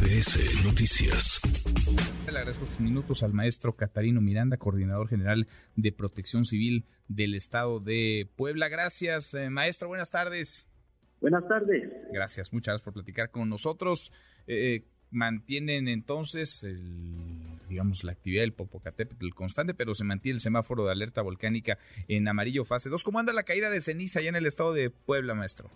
MBS Noticias. Le agradezco sus minutos al maestro Catarino Miranda, coordinador general de Protección Civil del Estado de Puebla. Gracias, eh, maestro. Buenas tardes. Buenas tardes. Gracias, muchas gracias por platicar con nosotros. Eh, mantienen entonces, digamos, la actividad del Popocatépetl constante, pero se mantiene el semáforo de alerta volcánica en amarillo fase 2. ¿Cómo anda la caída de ceniza allá en el estado de Puebla, maestro?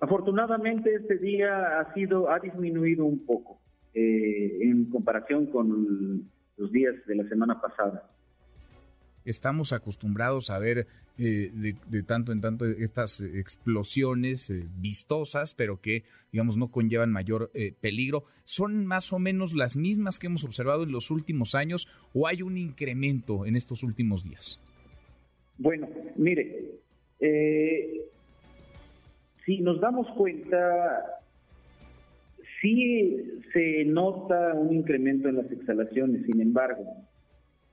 Afortunadamente este día ha sido ha disminuido un poco eh, en comparación con los días de la semana pasada. Estamos acostumbrados a ver eh, de, tanto en tanto estas explosiones eh, vistosas, pero que, digamos, no conllevan mayor peligro. ¿Son más o menos las mismas que hemos observado en los últimos años o hay un incremento en estos últimos días? Bueno, mire, si nos damos cuenta, sí se nota un incremento en las exhalaciones, sin embargo,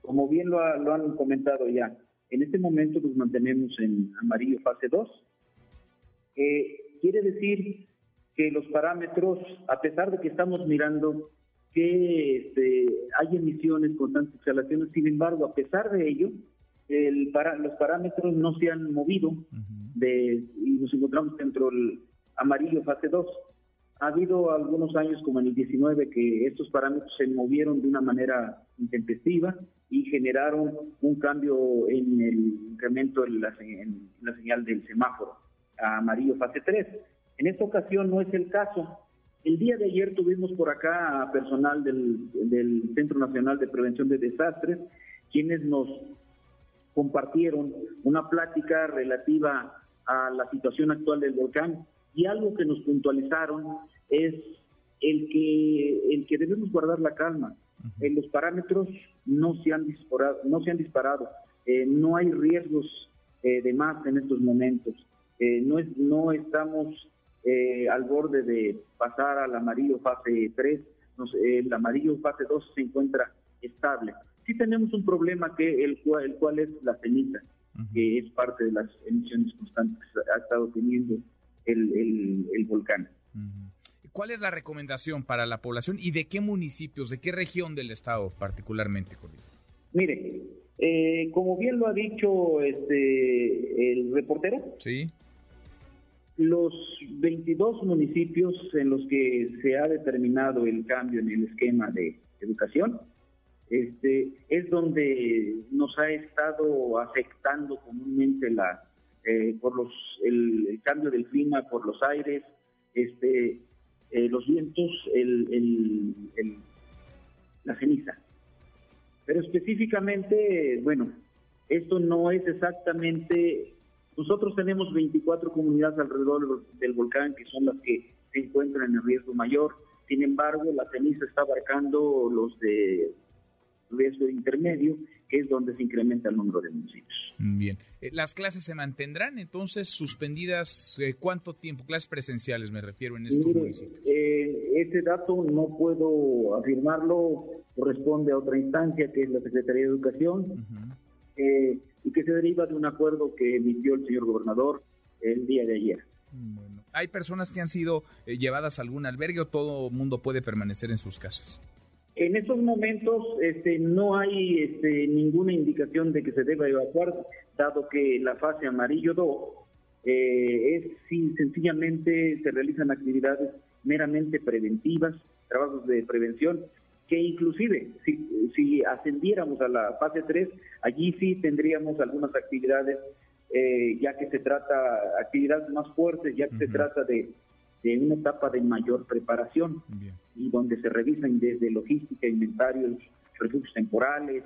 como bien lo, han comentado ya, en este momento nos mantenemos en amarillo fase 2. Eh, quiere decir que los parámetros, a pesar de que estamos mirando que este, hay emisiones constantes exhalaciones, sin embargo, a pesar de ello, el para, los parámetros no se han movido de, y nos encontramos dentro del amarillo fase 2. Ha habido algunos años, como en el 19, que estos parámetros se movieron de una manera intempestiva y generaron un cambio en el incremento en la, en la señal del semáforo a amarillo fase 3. En esta ocasión no es el caso. El día de ayer tuvimos por acá a personal del, del Centro Nacional de Prevención de Desastres, quienes nos compartieron una plática relativa a la situación actual del volcán. Y algo que nos puntualizaron es el que el que debemos guardar la calma. en los parámetros no se han disparado, no se han disparado, eh, no hay riesgos eh, de más en estos momentos. Eh, no es, no estamos al borde de pasar al amarillo fase 3, el amarillo fase 2 se encuentra estable. Sí tenemos un problema que el el cual es la ceniza, que es parte de las emisiones constantes que ha estado teniendo el, el, volcán. ¿Cuál es la recomendación para la población y de qué municipios, de qué región del estado particularmente, Mire, eh, como bien lo ha dicho este el reportero, sí. los 22 municipios en los que se ha determinado el cambio en el esquema de educación este, es donde nos ha estado afectando comúnmente la eh, por los el, cambio del clima, por los aires, este, eh, los vientos, el, la ceniza. Pero específicamente, bueno, esto no es exactamente. Nosotros tenemos 24 comunidades alrededor del volcán que son las que se encuentran en riesgo mayor. Sin embargo, la ceniza está abarcando los de riesgo intermedio, que es donde se incrementa el número de municipios. Bien. Eh, ¿Las clases se mantendrán entonces suspendidas? Eh, ¿Cuánto tiempo? Clases presenciales me refiero en estos municipios. Eh, ese dato no puedo afirmarlo, corresponde a otra instancia que es la Secretaría de Educación y que se deriva de un acuerdo que emitió el señor gobernador el día de ayer. Bueno, ¿hay personas que han sido llevadas a algún albergue o todo mundo puede permanecer en sus casas? En estos momentos este, no hay este, ninguna indicación de que se deba evacuar, dado que la fase amarillo 2 eh, es si sencillamente se realizan actividades meramente preventivas, trabajos de prevención, que inclusive si, si ascendiéramos a la fase 3, allí sí tendríamos algunas actividades, eh, ya que se trata, actividades más fuertes, ya que se trata de de una etapa de mayor preparación y donde se revisan desde logística, inventarios, recursos temporales,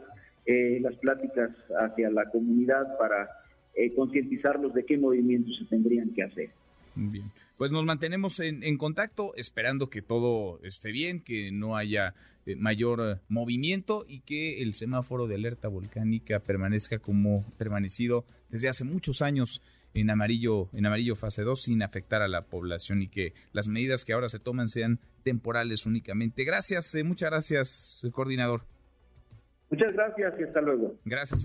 eh, las pláticas hacia la comunidad para eh, concientizarlos de qué movimientos se tendrían que hacer. Bien. Pues nos mantenemos en, contacto, esperando que todo esté bien, que no haya eh, mayor movimiento y que el semáforo de alerta volcánica permanezca como permanecido desde hace muchos años en amarillo, en amarillo fase 2 sin afectar a la población y que las medidas que ahora se toman sean temporales únicamente. Gracias, eh, muchas gracias, eh, coordinador. Muchas gracias y hasta luego. Gracias.